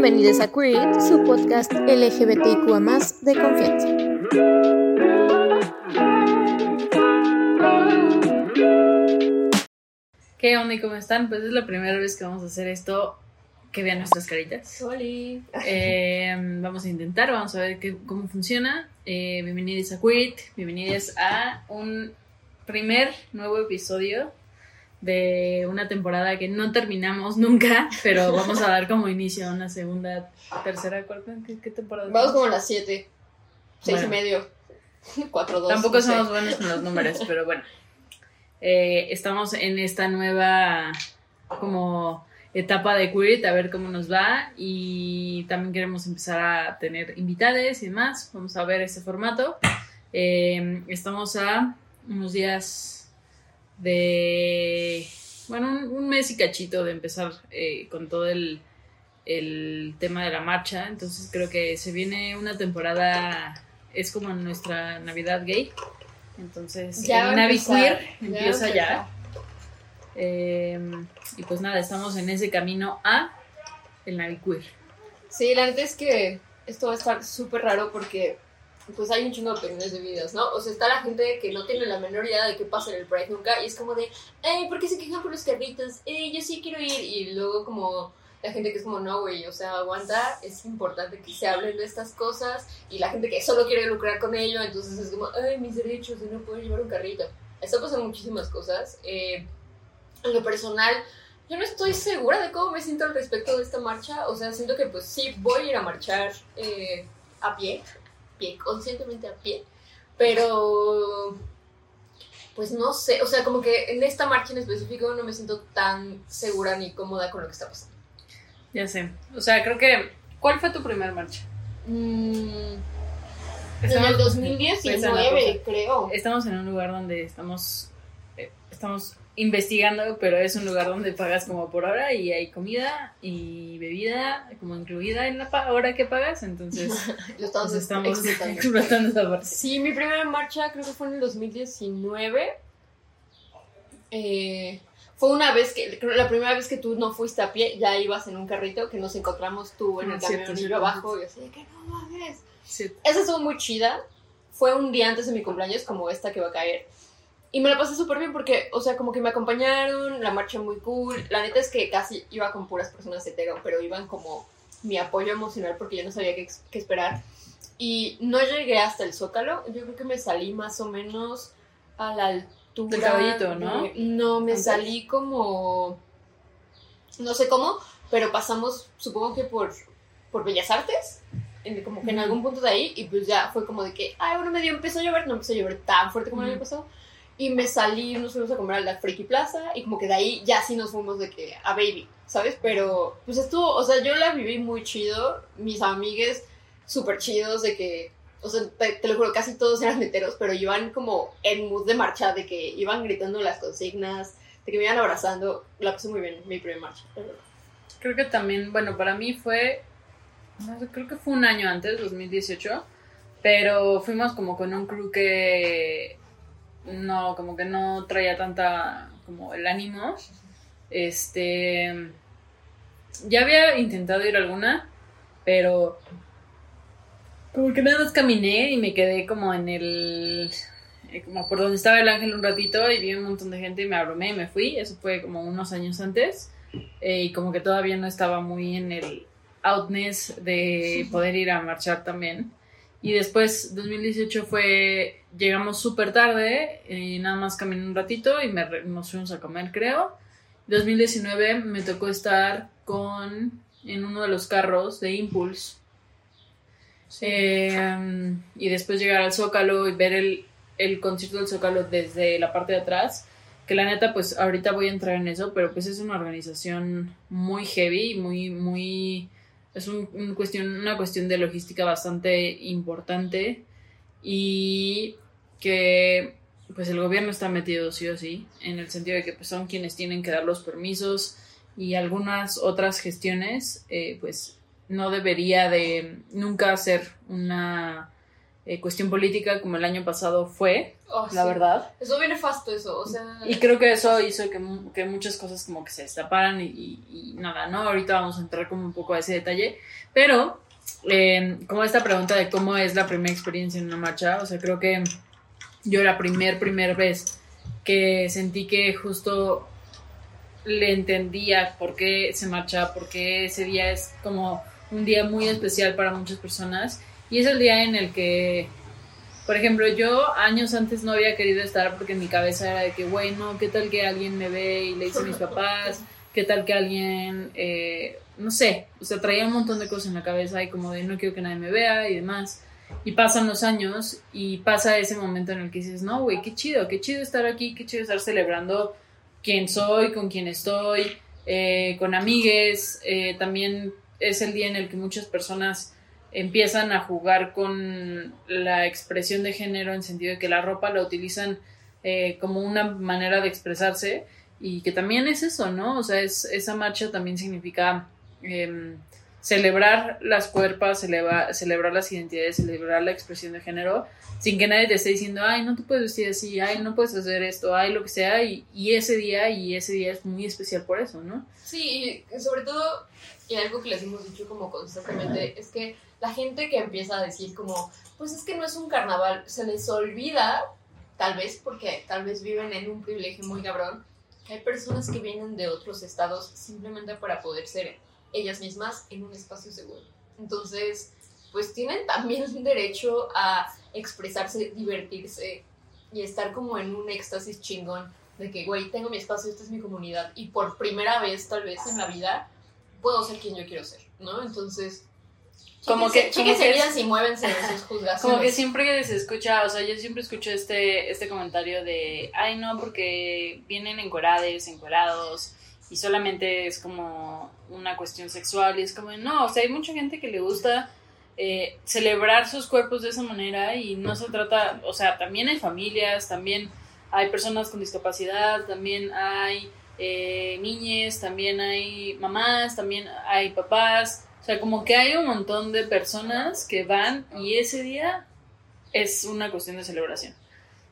Bienvenidos a Queer It, su podcast LGBTIQA de confianza. ¿Qué onda y cómo están? Pues es la primera vez que vamos a hacer esto, que vean nuestras caritas. Oli. Eh, vamos a intentar, vamos a ver qué- cómo funciona. Eh, bienvenidos a Quit, bienvenidos a un primer nuevo episodio de una temporada que no terminamos nunca, pero vamos a dar como inicio a una segunda, tercera, cuarta, ¿qué, qué temporada? Vamos como a las 7. 6 Bueno. y medio. 4, 2. Tampoco somos buenos con los números, pero bueno. Eh, estamos en esta nueva como etapa de Queer, a ver cómo nos va y también queremos empezar a tener invitados y demás. Vamos a ver ese formato. Eh, estamos a unos días de, mes y cachito de empezar eh, con todo el, el tema de la marcha. Entonces creo que se viene una temporada, es como nuestra Navidad gay. Entonces, Ya Navi Queer empieza ya. Eh, y pues nada, estamos en ese camino a el Navi Queer. Sí, la neta es que esto va a estar súper raro porque pues hay un chingo de opiniones de videos, ¿no? O sea, está la gente que no tiene la menor idea de qué pasa en el Pride nunca y es como de, ¡Ey, ¿por qué se quejan por los carritos? ¡Ey, yo sí quiero ir! Y luego como la gente que es como, no, güey, o sea, aguanta, es importante que se hablen de estas cosas y la gente que solo quiere lucrar con ello, entonces es como, ¡ay, mis derechos de no poder llevar un carrito! Está pasando muchísimas cosas. Eh, en lo personal, yo no estoy segura de cómo me siento al respecto de esta marcha. O sea, siento que pues sí, voy a ir a marchar eh, a pie, pie, conscientemente a pie, pero pues no sé, o sea, como que en esta marcha en específico no me siento tan segura ni cómoda con lo que está pasando. Ya sé. O sea, creo que. ¿Cuál fue tu primer marcha? Mm, en el Pues, 2019, creo. Estamos en un lugar donde estamos. eh, estamos investigando, pero es un lugar donde pagas como por hora y hay comida y bebida como incluida en la hora que pagas. Entonces, Lo estamos, pues, estamos explotando. esa parte. Sí, mi primera marcha creo que fue en el 2019. Eh, fue una vez que, creo la primera vez que tú no fuiste a pie, ya ibas en un carrito que nos encontramos tú en Ah, el cierto, camión cierto. abajo y así de que no mames. Esa estuvo muy chida. Fue un día antes de mi cumpleaños, como esta que va a caer. Y me la pasé súper bien porque, o sea, como que me acompañaron, la marcha muy cool. La neta es que casi iba con puras personas hetero, pero iban como mi apoyo emocional porque yo no sabía qué, qué esperar. Y no llegué hasta el Zócalo, yo creo que me salí más o menos a la altura. Del Caballito, ¿no? de- no, me salí como. No sé cómo, pero pasamos, supongo que por, por Bellas Artes, en- como que en algún punto de ahí, y pues ya fue como de que, ay, bueno, medio empezó a llover, no empezó a llover tan fuerte como el año pasado. Y me salí, nos fuimos a comer a la Friki Plaza, y como que de ahí ya sí nos fuimos de que a Baby, ¿sabes? Pero pues estuvo, o sea, yo la viví muy chido, mis amigues súper chidos, de que, o sea, te, lo juro, casi todos eran meteros, pero iban como en mood de marcha, de que iban gritando las consignas, de que me iban abrazando, la pasé muy bien, mi primera marcha. Creo que también, bueno, para mí fue, no sé, creo que fue un año antes, 2018, pero fuimos como con un crew que no, como que no traía tanta, como el ánimo. Este, ya había intentado ir a alguna, pero como que nada más caminé y me quedé como en el, eh, como por donde estaba el ángel un ratito y vi un montón de gente y me abrumé y me fui, eso fue como unos años antes. Eh, y como que todavía no estaba muy en el outness de poder ir a marchar también. Y después, 2018 fue, llegamos súper tarde, y nada más caminé un ratito y me nos fuimos a comer, creo. 2019 me tocó estar con, en uno de los carros de Impulse. Eh, y después llegar al Zócalo y ver el, el concierto del Zócalo desde la parte de atrás que la neta, pues ahorita voy a entrar en eso, pero pues es una organización muy heavy, muy, muy, es un, una cuestión de logística bastante importante y que pues el gobierno está metido sí o sí, en el sentido de que pues, son quienes tienen que dar los permisos y algunas otras gestiones, eh, pues no debería de nunca ser una eh, cuestión política como el año pasado fue, Oh, la sí. verdad. Eso viene fasto, eso. O sea. Y creo que eso hizo que, que muchas cosas como que se destaparan y, y- y nada, ¿no? Ahorita vamos a entrar como un poco a ese detalle. Pero, eh, como esta pregunta de cómo es la primera experiencia en una marcha, o sea, creo que yo la primer, primer vez que sentí que justo le entendía por qué se marcha, por qué ese día es como un día muy especial para muchas personas. Y es el día en el que por ejemplo, yo años antes no había querido estar porque mi cabeza era de que, güey, no, ¿qué tal que alguien me ve y le dice a mis papás? ¿Qué tal que alguien, eh, no sé, o sea, traía un montón de cosas en la cabeza y como de no quiero que nadie me vea y demás. Y pasan los años y pasa ese momento en el que dices, no, güey, qué chido, qué chido estar aquí, qué chido estar celebrando quién soy, con quién estoy, eh, con amigues. eh, también es el día en el que muchas personas empiezan a jugar con la expresión de género en sentido de que la ropa la utilizan eh, como una manera de expresarse y que también es eso, ¿no? O sea, es, esa marcha también significa em, celebrar las cuerpas, celebra- celebrar las identidades, celebrar la expresión de género, sin que nadie te esté diciendo, ay, no te puedes vestir así, ay, no puedes hacer esto, ay, lo que sea, y, y ese día, y ese día es muy especial por eso, ¿no? Sí, y sobre todo, y algo que les hemos dicho como constantemente, es que la gente que empieza a decir como, pues es que no es un carnaval, se les olvida, tal vez porque tal vez viven en un privilegio muy cabrón, que hay personas que vienen de otros estados simplemente para poder ser ellas mismas en un espacio seguro. Entonces, pues tienen también derecho a expresarse, divertirse y estar como en un éxtasis chingón de que, güey, tengo mi espacio, esta es mi comunidad y por primera vez tal vez en la vida puedo ser quien yo quiero ser, ¿no? Entonces, Como que- como que es- si muévense en sus juzgaciones. Como que siempre se escucha, o sea, yo siempre escucho este, este comentario de, ay no, porque vienen encuerades, encuerados, y solamente es como una cuestión sexual, y es como, no, o sea, hay mucha gente que le gusta eh, celebrar sus cuerpos de esa manera y no se trata, o sea, también hay familias, también hay personas con discapacidad, también hay eh, niñes, también hay mamás, también hay papás, sea, como que hay un montón de personas que van y ese día es una cuestión de celebración.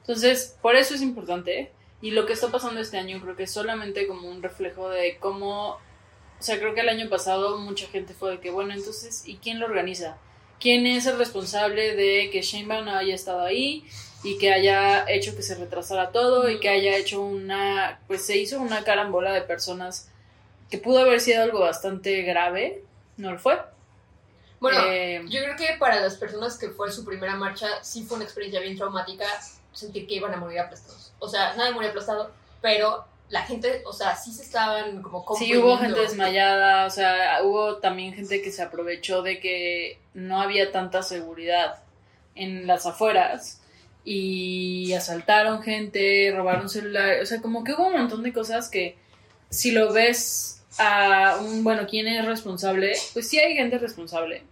Entonces, por eso es importante. Y lo que está pasando este año creo que es solamente como un reflejo de cómo, o sea, creo que el año pasado mucha gente fue de que, bueno, entonces, ¿y quién lo organiza? ¿Quién es el responsable de que Sheinbaum haya estado ahí y que haya hecho que se retrasara todo y que haya hecho una, pues se hizo una carambola de personas que pudo haber sido algo bastante grave, no lo fue. Bueno, Eh, yo creo que para las personas que fue su primera marcha, sí fue una experiencia bien traumática sentir que iban a morir aplastados. O sea, nadie murió aplastado, pero la gente, o sea, sí se estaban como Sí, hubo gente desmayada, o sea, hubo también gente que se aprovechó de que no había tanta seguridad en las afueras y asaltaron gente, robaron celulares, o sea, como que hubo un montón de cosas que si lo ves a un, bueno, ¿quién es responsable? Pues sí hay gente responsable.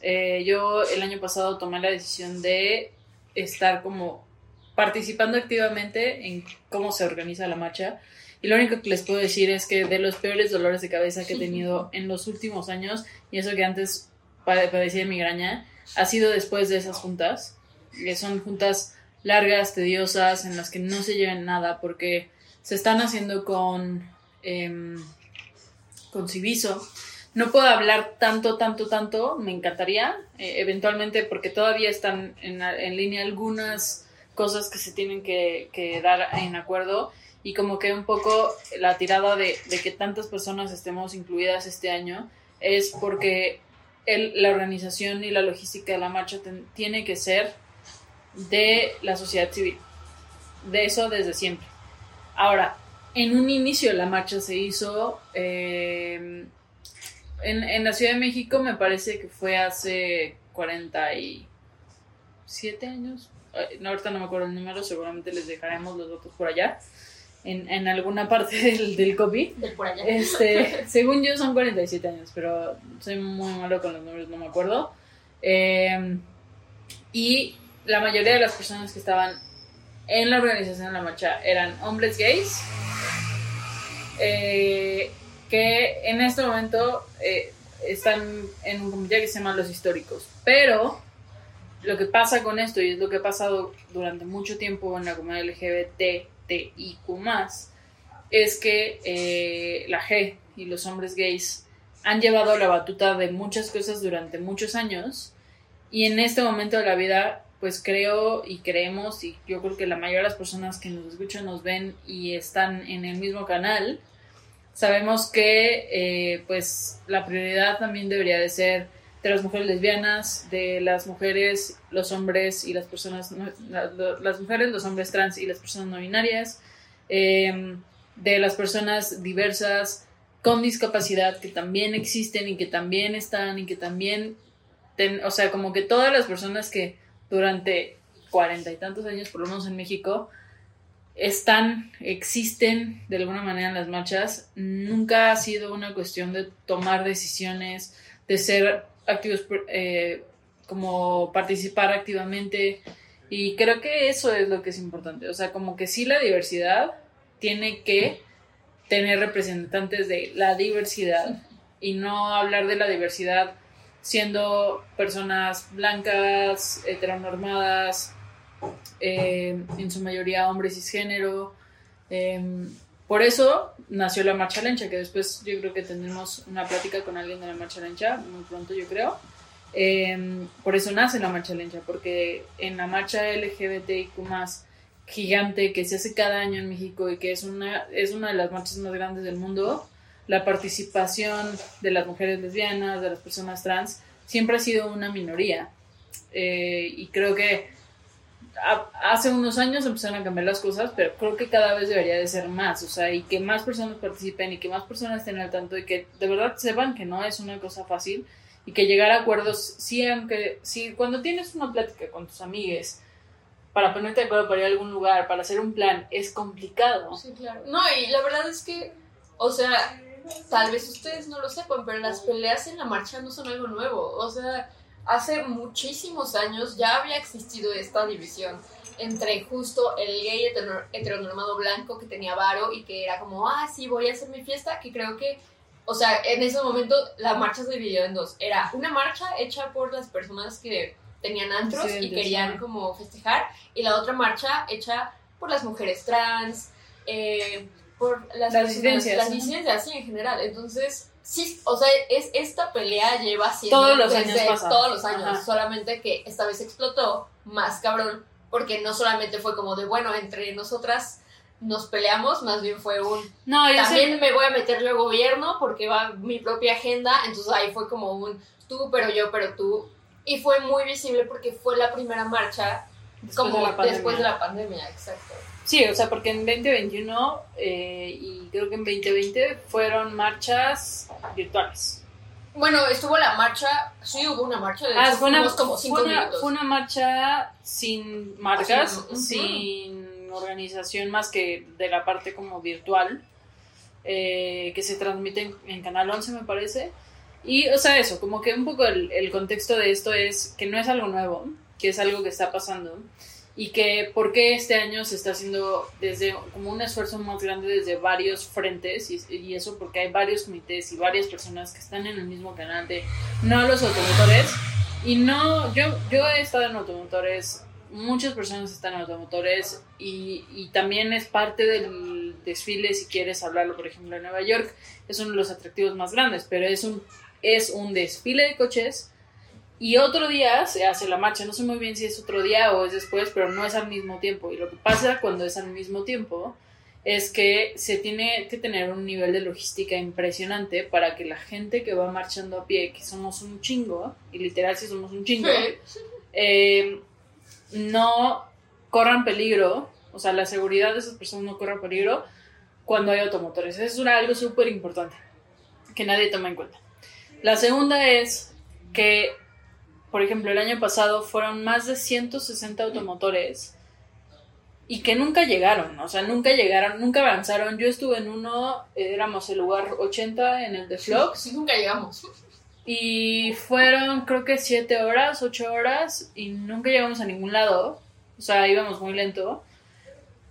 Eh, yo el año pasado tomé la decisión de estar como participando activamente en cómo se organiza la marcha. Y lo único que les puedo decir es que de los peores dolores de cabeza que he tenido en los últimos años, y eso que antes pade- padecía de migraña, ha sido después de esas juntas, que son juntas largas, tediosas, en las que no se llevan nada, porque se están haciendo con, em, con Civiso. No puedo hablar tanto, tanto, tanto, me encantaría, eh, eventualmente, porque todavía están en, línea algunas cosas que se tienen que, que dar en acuerdo y como que un poco la tirada de, que tantas personas estemos incluidas este año es porque la organización y la logística de la marcha ten- tiene que ser de la sociedad civil. De eso desde siempre. Ahora, en un inicio la marcha se hizo eh, en, en la Ciudad de México, me parece que fue hace 47 años. No, ahorita no me acuerdo el número, seguramente les dejaremos los datos por allá, en, en alguna parte del, del COVID. Del por allá. Este, según yo son 47 años, pero soy muy malo con los números, no me acuerdo. Eh, y la mayoría de las personas que estaban en la organización de la marcha eran hombres gays, eh, que en este momento eh, están en un comité que se llama Los Históricos. Pero lo que pasa con esto, y es lo que ha pasado durante mucho tiempo en la comunidad LGBTIQ, es que eh, la G y los hombres gays han llevado la batuta de muchas cosas durante muchos años. Y en este momento de la vida, pues creo y creemos, y yo creo que la mayoría de las personas que nos escuchan, nos ven y están en el mismo canal, sabemos que eh, pues la prioridad también debería de ser de las mujeres lesbianas, de las mujeres, los hombres y las personas, las mujeres, los hombres trans y las personas no binarias, em, de las personas diversas con discapacidad que también existen y que también están y que también, o sea, como que todas las personas que durante cuarenta y tantos años, por lo menos en México, están, existen de alguna manera en las marchas, nunca ha sido una cuestión de tomar decisiones, de ser activos, eh, como participar activamente. Y creo que eso es lo que es importante. O sea, como que sí la diversidad tiene que tener representantes de la diversidad y no hablar de la diversidad siendo personas blancas, heteronormadas, eh, en su mayoría hombres cisgénero. Eh, por eso nació la Marcha Lencha, que después yo creo que tendremos una plática con alguien de la Marcha Lencha, muy pronto yo creo. Em, por eso nace la Marcha Lencha, porque en la marcha LGBTIQ gigante que se hace cada año en México y que es una, es una de las marchas más grandes del mundo, la participación de las mujeres lesbianas, de las personas trans, siempre ha sido una minoría. Eh, y creo que hace unos años empezaron a cambiar las cosas, pero creo que cada vez debería de ser más, o sea, y que más personas participen y que más personas estén al tanto y que de verdad sepan que no es una cosa fácil y que llegar a acuerdos, sí, aunque, sí, cuando tienes una plática con tus amigues para ponerte de acuerdo para ir a algún lugar, para hacer un plan, es complicado. Sí, claro. No, y la verdad es que, o sea, tal vez ustedes no lo sepan, pero las peleas en la marcha no son algo nuevo, o sea hace muchísimos años ya había existido esta división entre justo el gay heteronormado blanco que tenía varo y que era como, ah, sí, voy a hacer mi fiesta, que creo que, o sea, en ese momento la marcha se dividió en dos. Era una marcha hecha por las personas que tenían antros y querían como festejar, y la otra marcha hecha por las mujeres trans, eh, por las, las disidencias. Las disidencias, así en general. Entonces, sí, o sea, es, esta pelea lleva siendo todos los años todos los años, solamente que esta vez explotó más cabrón, porque no solamente fue como de, bueno, entre nosotras nos peleamos, más bien fue un... No, también me voy a meter yo al gobierno porque va mi propia agenda, entonces ahí fue como un tú, pero yo, pero tú. Y fue muy visible porque fue la primera marcha como después de la pandemia, exacto. Sí, o sea, porque en 2021 eh, y creo que en 2020 fueron marchas virtuales. Bueno, estuvo la marcha, sí hubo una marcha, de ah, fue una, como cinco fue minutos. Fue una marcha sin marcas, sin organización más que de la parte como virtual, eh, que se transmite en, Canal 11 me parece. Y, o sea, eso, como que un poco el, el contexto de esto es que no es algo nuevo, que es algo que está pasando y que por qué este año se está haciendo desde como un esfuerzo más grande desde varios frentes y, eso porque hay varios comités y varias personas que están en el mismo canal de no los automotores. Y no yo yo he estado en automotores muchas personas están en automotores y, y también es parte del desfile si quieres hablarlo por ejemplo en Nueva York es uno de los atractivos más grandes pero es un es un desfile de coches y otro día se hace la marcha, no sé muy bien si es otro día o es después, pero no es al mismo tiempo. Y lo que pasa cuando es al mismo tiempo es que se tiene que tener un nivel de logística impresionante para que la gente que va marchando a pie, que somos un chingo, y literal si somos un chingo, eh, no corran peligro, o sea, la seguridad de esas personas no corra peligro cuando hay automotores. Eso es algo súper importante que nadie toma en cuenta. La segunda es que por ejemplo, el año pasado fueron más de 160 automotores y que nunca llegaron, o sea, nunca llegaron, nunca avanzaron. Yo estuve en uno, éramos el lugar 80 en el de Flux. Sí, nunca llegamos. Y fueron creo que 7 horas, 8 horas y nunca llegamos a ningún lado. O sea, íbamos muy lento.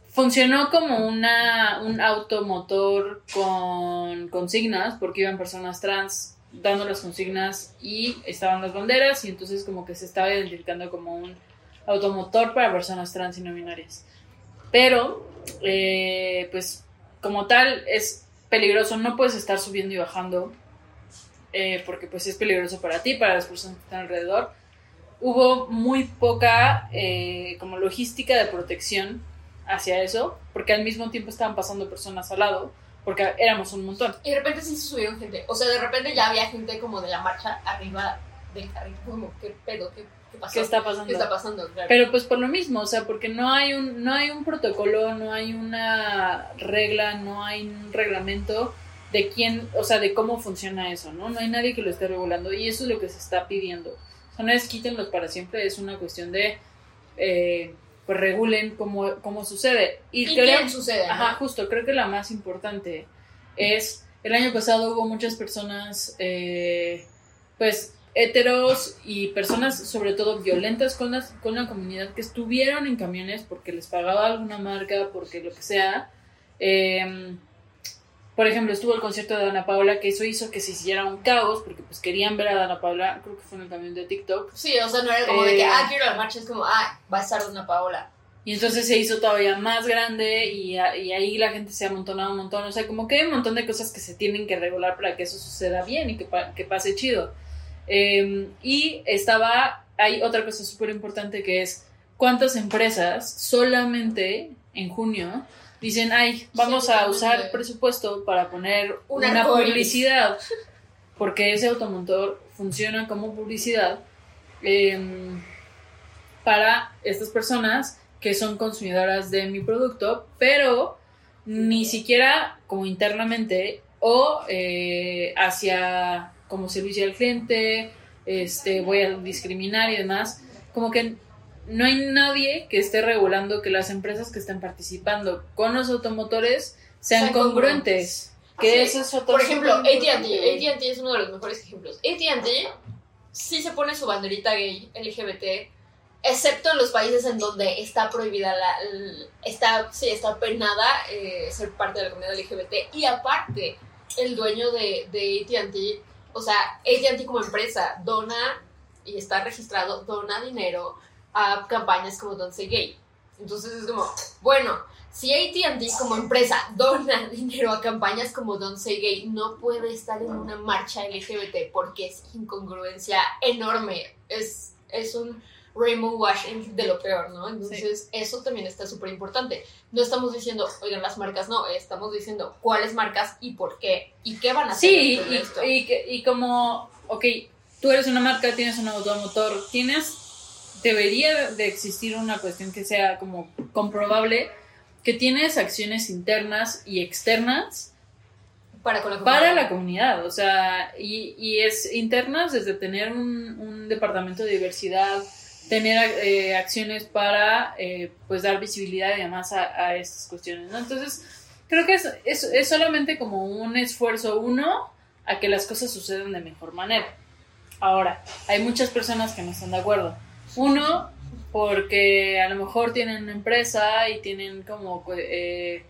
Funcionó como una, un automotor con consignas porque iban personas trans dando las consignas y estaban las banderas y entonces como que se estaba identificando como un automotor para personas trans y no binarias. Pero, eh, pues como tal es peligroso, no puedes estar subiendo y bajando eh, porque pues es peligroso para ti, para las personas que están alrededor. Hubo muy poca eh, como logística de protección hacia eso, porque al mismo tiempo estaban pasando personas al lado porque éramos un montón. Y de repente sí se subieron gente. O sea, de repente ya había gente como de la marcha arriba del carril. Como, ¿qué pedo? ¿Qué, qué pasó? ¿Qué está pasando? ¿Qué está pasando? Claro. Pero pues por lo mismo, o sea, porque no hay un, no hay un protocolo, no hay una regla, no hay un reglamento de quién, o sea, de cómo funciona eso, ¿no? No hay nadie que lo esté regulando y eso es lo que se está pidiendo. O sea, no es quítenlos para siempre, es una cuestión de eh, pues regulen cómo, cómo sucede. ¿Y, creo- quién sucede? no? Ajá, justo, creo que la más importante es, el año pasado hubo muchas personas, eh, pues, heteros y personas sobre todo violentas con, las, con la comunidad que estuvieron en camiones porque les pagaba alguna marca, porque lo que sea. Eh, por ejemplo, estuvo el concierto de Dana Paula, que eso hizo que se hiciera un caos, porque pues querían ver a Dana Paula, creo que fue en el camión de TikTok. Sí, o sea, no era como de que, Eh, ah, quiero la marcha. Es como, ah, va a estar una Paola. Y entonces se hizo todavía más grande y, a- y ahí la gente se amontonaba un montón. O sea, como que hay un montón de cosas que se tienen que regular para que eso suceda bien y que, pa- que pase chido. Eh, y estaba, hay otra cosa súper importante que es cuántas empresas solamente en junio dicen, ay, vamos a usar presupuesto para poner Un una arcoíris". publicidad, porque ese automotor funciona como publicidad eh, para estas personas que son consumidoras de mi producto, pero ni siquiera como internamente o eh, hacia como servicio al cliente, este, voy a discriminar y demás, como que no hay nadie que esté regulando que las empresas que estén participando con los automotores sean Sean congruentes. Que Sí. eso es otro Por ejemplo, AT&T. AT&T es uno de los mejores ejemplos. AT&T sí se pone su banderita gay LGBT, excepto en los países en donde está prohibida la... está, sí, está penada eh, ser parte de la comunidad LGBT. Y aparte, el dueño de, de AT&T, o sea, AT&T como empresa dona, y está registrado, dona dinero a campañas como Don't Say Gay. Entonces es como, bueno, si AT&T como empresa dona dinero a campañas como Don't Say Gay, no puede estar en una marcha LGBT porque es incongruencia enorme. Es, es un rainbow washing de lo peor, ¿no? Entonces eso también está súper importante. No estamos diciendo, oigan, las marcas no, estamos diciendo cuáles marcas y por qué y qué van a hacer. Sí, y, esto. y, que- y como, ok, tú eres una marca, tienes un automotor, tienes, debería de existir una cuestión que sea como comprobable, que tienes acciones internas y externas para con la para comunidad. la comunidad, o sea, y, y es internas desde tener un, un departamento de diversidad, tener eh, acciones para eh, pues dar visibilidad y demás a, a estas cuestiones, ¿no? Entonces, creo que es, es, es solamente como un esfuerzo uno a que las cosas sucedan de mejor manera. Ahora, hay muchas personas que no están de acuerdo. Uno, porque a lo mejor tienen una empresa y tienen como, eh,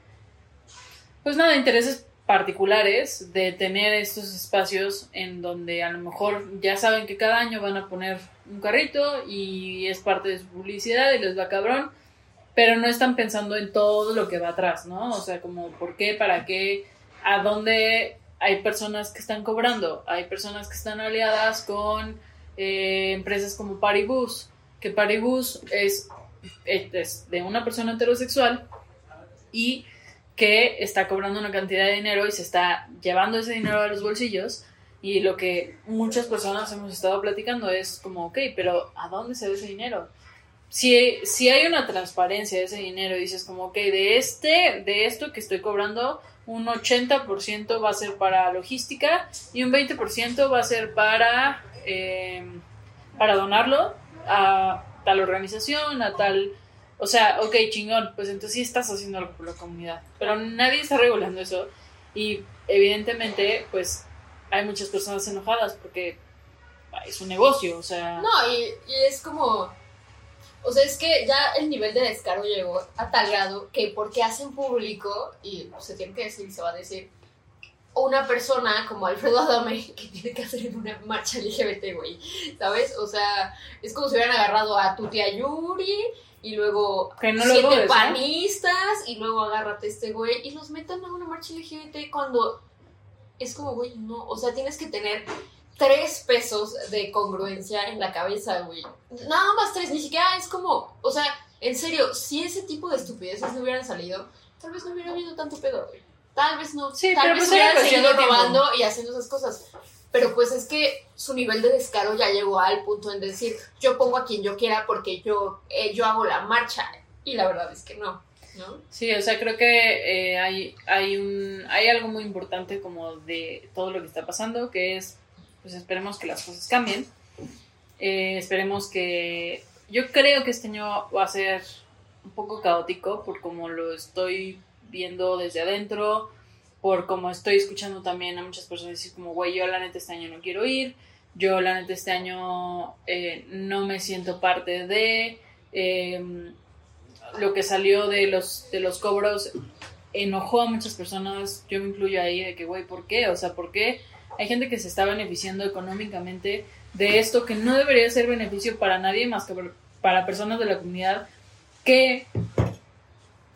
pues nada, intereses particulares de tener estos espacios en donde a lo mejor ya saben que cada año van a poner un carrito y es parte de su publicidad y les va cabrón, pero no están pensando en todo lo que va atrás, ¿no? O sea, como por qué, para qué, a dónde hay personas que están cobrando, hay personas que están aliadas con eh, empresas como Paribus, que Paribus es, es de una persona heterosexual y que está cobrando una cantidad de dinero y se está llevando ese dinero a los bolsillos. Y lo que muchas personas hemos estado platicando es como, ok, pero ¿a dónde se va ese dinero? Si, si hay una transparencia de ese dinero dices como, ok, de, este, de esto que estoy cobrando, un 80% va a ser para logística y un 20% va a ser para, eh, para donarlo a tal organización, a tal o sea, ok, chingón, pues entonces sí estás haciendo algo por la comunidad. Pero nadie está regulando eso. Y evidentemente, pues hay muchas personas enojadas porque es un negocio, o sea. No, y, y es como. O sea, es que ya el nivel de descaro llegó a tal grado que porque hacen público, y se tiene que decir y se va a decir, una persona como Alfredo Adame que tiene que hacer en una marcha LGBT, güey, ¿sabes? O sea, es como si hubieran agarrado a tu tía Yuri y luego Que no lo siete dudes, ¿eh? panistas y luego agárrate este güey y los metan a una marcha LGBT cuando es como, güey, no, o sea, tienes que tener tres pesos de congruencia en la cabeza, güey. Nada más tres, ni siquiera es como, o sea, en serio, si ese tipo de estupideces no hubieran salido, tal vez no hubiera habido tanto pedo, güey. Tal vez no. Sí, tal pero vez pues era hubieran seguido robando y haciendo esas cosas. Pero pues es que su nivel de descaro ya llegó al punto en decir, yo pongo a quien yo quiera porque yo, eh, yo hago la marcha. Y la verdad es que no, ¿no? Sí, o sea, creo que eh, hay, hay, un, hay algo muy importante como de todo lo que está pasando, que es, pues esperemos que las cosas cambien. Eh, esperemos que... Yo creo que este año va a ser un poco caótico por como lo estoy viendo desde adentro, por como estoy escuchando también a muchas personas decir como, güey, yo la neta este año no quiero ir, yo la neta este año eh, no me siento parte de... em, lo que salió de los, de los cobros enojó a muchas personas, yo me incluyo ahí, de que, güey, ¿por qué? O sea, ¿por qué hay gente que se está beneficiando económicamente de esto que no debería ser beneficio para nadie más que para personas de la comunidad que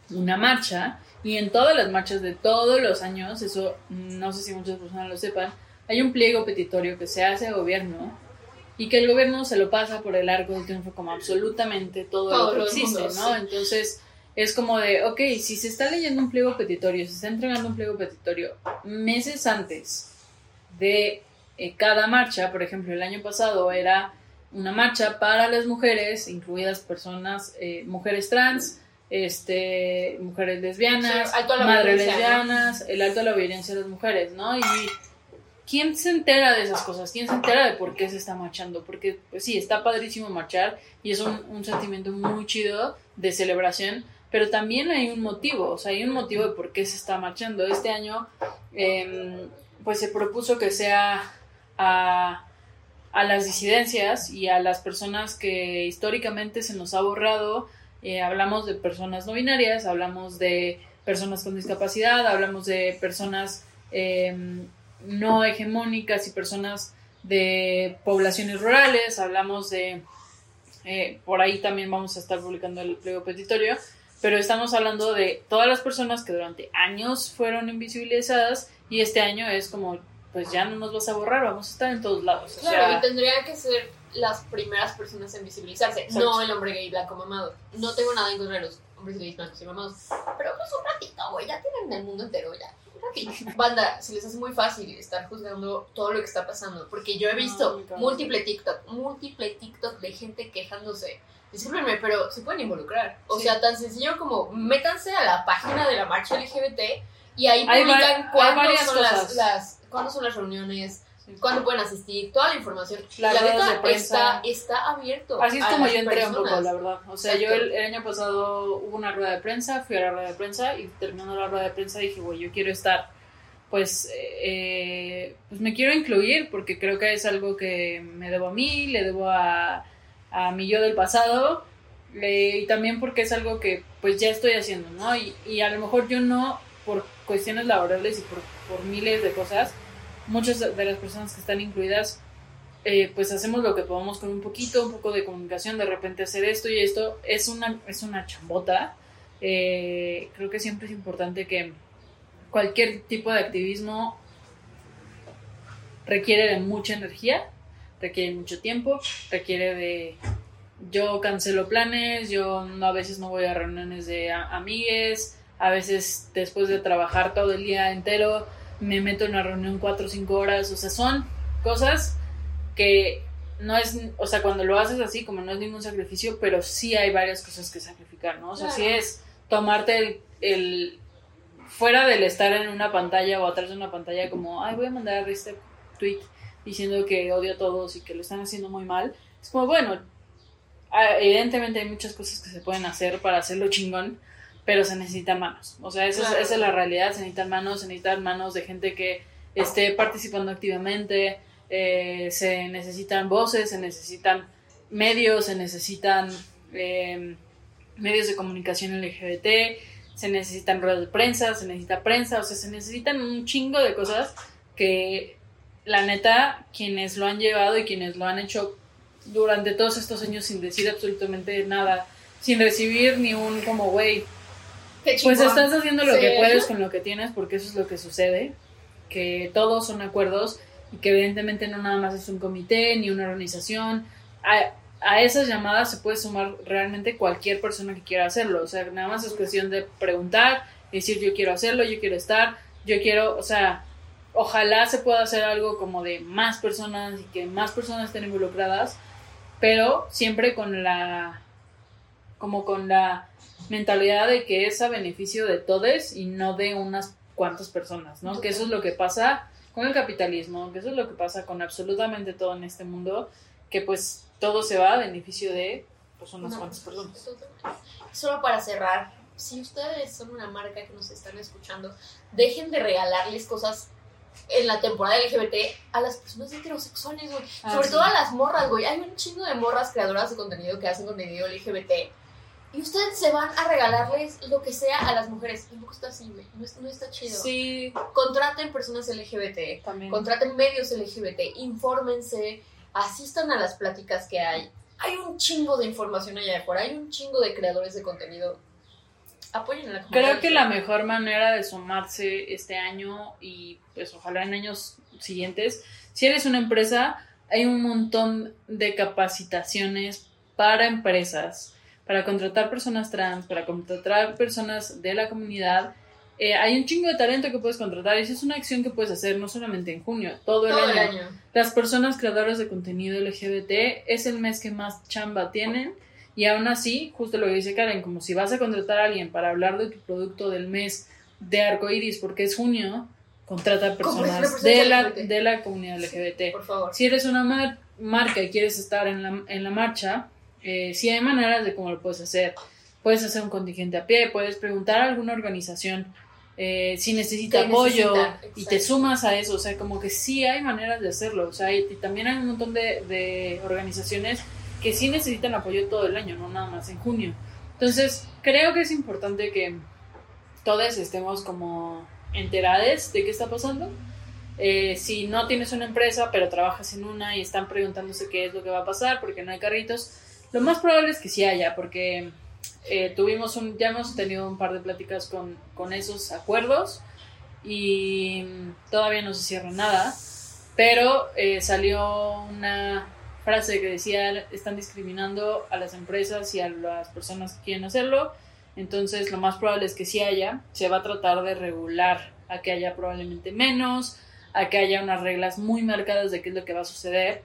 una marcha? Y en todas las marchas de todos los años, eso no sé si muchas personas lo sepan, hay un pliego petitorio que se hace a gobierno y que el gobierno se lo pasa por el arco del triunfo como absolutamente todo, Todo lo que existe, mundo, ¿no? sí. Entonces es como de, ok, si se está leyendo un pliego petitorio, se está entregando un pliego petitorio meses antes de eh, cada marcha, por ejemplo, el año pasado era una marcha para las mujeres, incluidas personas, eh, mujeres trans, este, mujeres lesbianas, Sí, madres lesbianas, el alto a la violencia de las mujeres, ¿no? Y ¿quién se entera de esas cosas? ¿Quién se entera de por qué se está marchando? Porque, pues sí, está padrísimo marchar y es un, un sentimiento muy chido de celebración, pero también hay un motivo, o sea, hay un motivo de por qué se está marchando. Este año, em, pues se propuso que sea a, a las disidencias y a las personas que históricamente se nos ha borrado. Eh, hablamos de personas no binarias, hablamos de personas con discapacidad, hablamos de personas em, no hegemónicas y personas de poblaciones rurales, hablamos de, eh, por ahí también vamos a estar publicando el pliego petitorio, pero estamos hablando de todas las personas que durante años fueron invisibilizadas y este año es como, pues ya no nos vas a borrar, vamos a estar en todos lados. O Claro, sea, y tendrían que ser las primeras personas en visibilizarse, Exacto. no el hombre gay blanco mamado. No tengo nada en contra de los hombres gays blancos y mamados, pero pues un ratito, güey, ya tienen el mundo entero ya. Banda, se les hace muy fácil estar juzgando todo lo que está pasando, porque yo he visto múltiple TikTok, múltiple TikTok de gente quejándose. Discúlpenme, pero se pueden involucrar. O Sí. sea, tan sencillo como métanse a la página de la marcha LGBT y ahí publican hay cuándo son las, las, cuándo son las reuniones, cuándo pueden asistir, toda la información. La neta de prensa. está, está abierto. Así es a como las yo entré un poco, la verdad. O sea, yo el, el año pasado hubo una rueda de prensa, fui a la rueda de prensa y terminando la rueda de prensa dije, güey, yo quiero estar, pues, eh, pues me quiero incluir porque creo que es algo que me debo a mí, le debo a, a mi yo del pasado eh, y también porque es algo que pues ya estoy haciendo, ¿no? Y, y a lo mejor yo no, por cuestiones laborales y por, por miles de cosas, muchas de las personas que están incluidas eh, pues hacemos lo que podamos con un poquito, un poco de comunicación, de repente hacer esto y esto es una, es una chambota. Eh, creo que siempre es importante que cualquier tipo de activismo requiere de mucha energía, requiere mucho tiempo, requiere de... Yo cancelo planes, yo no- a veces no voy a reuniones de a- amigues, a veces después de trabajar todo el día entero me meto en una reunión cuatro o cinco horas, o sea, son cosas que no es, o sea, cuando lo haces así, como no es ningún sacrificio, pero sí hay varias cosas que sacrificar, ¿no? O sea, sí Claro. es tomarte el, el- fuera del estar en una pantalla o atrás de una pantalla como, ay, voy a mandar este tweet diciendo que odio a todos y que lo están haciendo muy mal. Es como, bueno, ah, evidentemente hay muchas cosas que se pueden hacer para hacerlo chingón, pero se necesitan manos. O sea, esa, es- Claro. esa es la realidad, se necesitan manos, se necesitan manos de gente que esté participando activamente, eh, se necesitan voces, se necesitan medios, se necesitan eh, medios de comunicación LGBT, se necesitan ruedas de prensa, se necesita prensa, o sea, se necesitan un chingo de cosas que la neta, quienes lo han llevado y quienes lo han hecho durante todos estos años sin decir absolutamente nada, sin recibir ni un como, güey, Qué pues estás haciendo lo Sí. que puedes con lo que tienes, porque eso es lo que sucede, que todos son acuerdos y que evidentemente no nada más es un comité ni una organización. A, a esas llamadas se puede sumar realmente cualquier persona que quiera hacerlo, o sea, nada más es cuestión de preguntar, decir yo quiero hacerlo, yo quiero estar, yo quiero, o sea, ojalá se pueda hacer algo como de más personas y que más personas estén involucradas, pero siempre con la como con la mentalidad de que es a beneficio de todos y no de unas cuantas personas, ¿no? Que eso es lo que pasa con el capitalismo, que eso es lo que pasa con absolutamente todo en este mundo, que pues todo se va a beneficio de pues unas No, cuantas personas. Solo para cerrar, si ustedes son una marca que nos están escuchando, dejen de regalarles cosas en la temporada LGBT a las personas heterosexuales, güey. Ah, Sobre sí. todo a las morras, güey. Hay un chingo de morras creadoras de contenido que hacen contenido LGBT. Y ustedes se van a regalarles lo que sea a las mujeres. Tampoco está así, güey. No, no está chido. Sí, Contraten personas LGBT. también. Contraten medios LGBT. Infórmense. Asistan a las pláticas que hay. Hay un chingo de información allá afuera. Hay un chingo de creadores de contenido. Apoyen a la comunidad. Creo que la mejor manera de sumarse este año y pues ojalá en años siguientes, si eres una empresa, hay un montón de capacitaciones para empresas, para contratar personas trans, para contratar personas de la comunidad. Eh, hay un chingo de talento que puedes contratar y esa es una acción que puedes hacer no solamente en junio, todo el, todo año. el año. Las personas creadoras de contenido LGBT es el mes que más chamba tienen y aún así, justo lo que dice Karen, como si vas a contratar a alguien para hablar de tu producto del mes de arcoiris porque es junio, contrata personas de la, de la comunidad LGBT. Por favor. Si eres una mar- marca y quieres estar en la, en la marcha, eh, sí hay maneras de cómo lo puedes hacer. Puedes hacer un contingente a pie, puedes preguntar a alguna organización eh, si necesita apoyo necesita, y te sumas a eso. O sea, como que sí hay maneras de hacerlo. O sea, y, y también hay un montón de, de organizaciones que sí necesitan apoyo todo el año, no nada más en junio. Entonces, creo que es importante que todos estemos como enterados de qué está pasando. Eh, si no tienes una empresa, pero trabajas en una y están preguntándose qué es lo que va a pasar porque no hay carritos, lo más probable es que sí haya, porque eh, tuvimos un, ya hemos tenido un par de pláticas con, con esos acuerdos y todavía no se cierra nada, pero eh, salió una frase que decía están discriminando a las empresas y a las personas que quieren hacerlo, entonces lo más probable es que sí haya, se va a tratar de regular a que haya probablemente menos, a que haya unas reglas muy marcadas de qué es lo que va a suceder.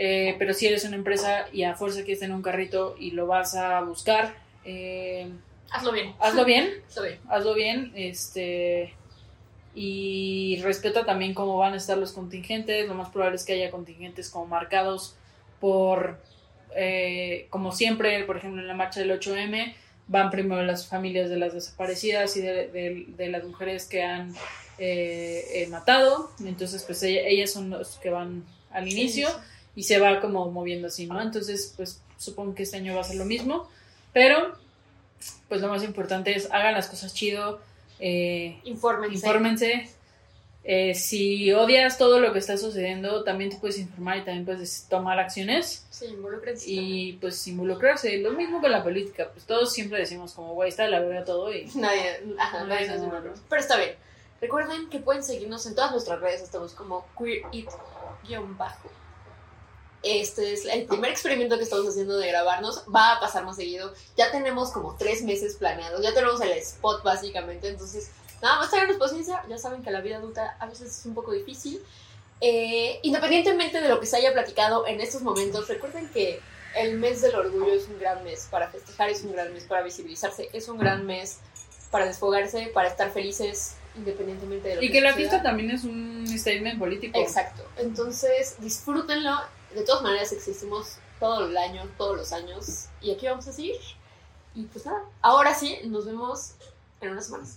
Eh, pero si eres una empresa y a fuerza quieres tener un carrito y lo vas a buscar, eh, Hazlo bien. hazlo bien, Hazlo bien. hazlo bien, este y respeta también cómo van a estar los contingentes. Lo más probable es que haya contingentes como marcados por, eh, como siempre, por ejemplo, en la marcha del 8M, van primero las familias de las desaparecidas y de, de- de las mujeres que han eh, eh, matado. Entonces, pues ella- ellas son los que van al inicio y se va como moviendo así, ¿no? Entonces, pues supongo que este año va a ser lo mismo, pero pues lo más importante es hagan las cosas chido, eh, Infórmense. infórmense. Eh, si odias todo lo que está sucediendo, también te puedes informar y también puedes tomar acciones Sí, involúcrense. y pues involucrarse. Lo mismo con la política, pues todos siempre decimos como, güey, está la verga todo y Nadie, ajá, nadie nos nada, involucra. Pero está bien. Recuerden que pueden seguirnos en todas nuestras redes, estamos como queerit-bajo. Este es el primer experimento que estamos haciendo de grabarnos. Va a pasar más seguido. Ya tenemos como tres meses planeados. Ya tenemos el spot básicamente. Entonces, nada más tengan paciencia. Ya saben que la vida adulta a veces es un poco difícil. Eh, independientemente de lo que se haya platicado en estos momentos, recuerden que el mes del orgullo es un gran mes para festejar, es un gran mes para visibilizarse, es un gran mes para desfogarse, para estar felices independientemente de lo Y que la fiesta también es un statement político. Exacto. Entonces, disfrútenlo. De todas maneras, existimos todo el año, todos los años. Y aquí vamos a seguir. Y pues nada, ahora sí, nos vemos en unas semanas.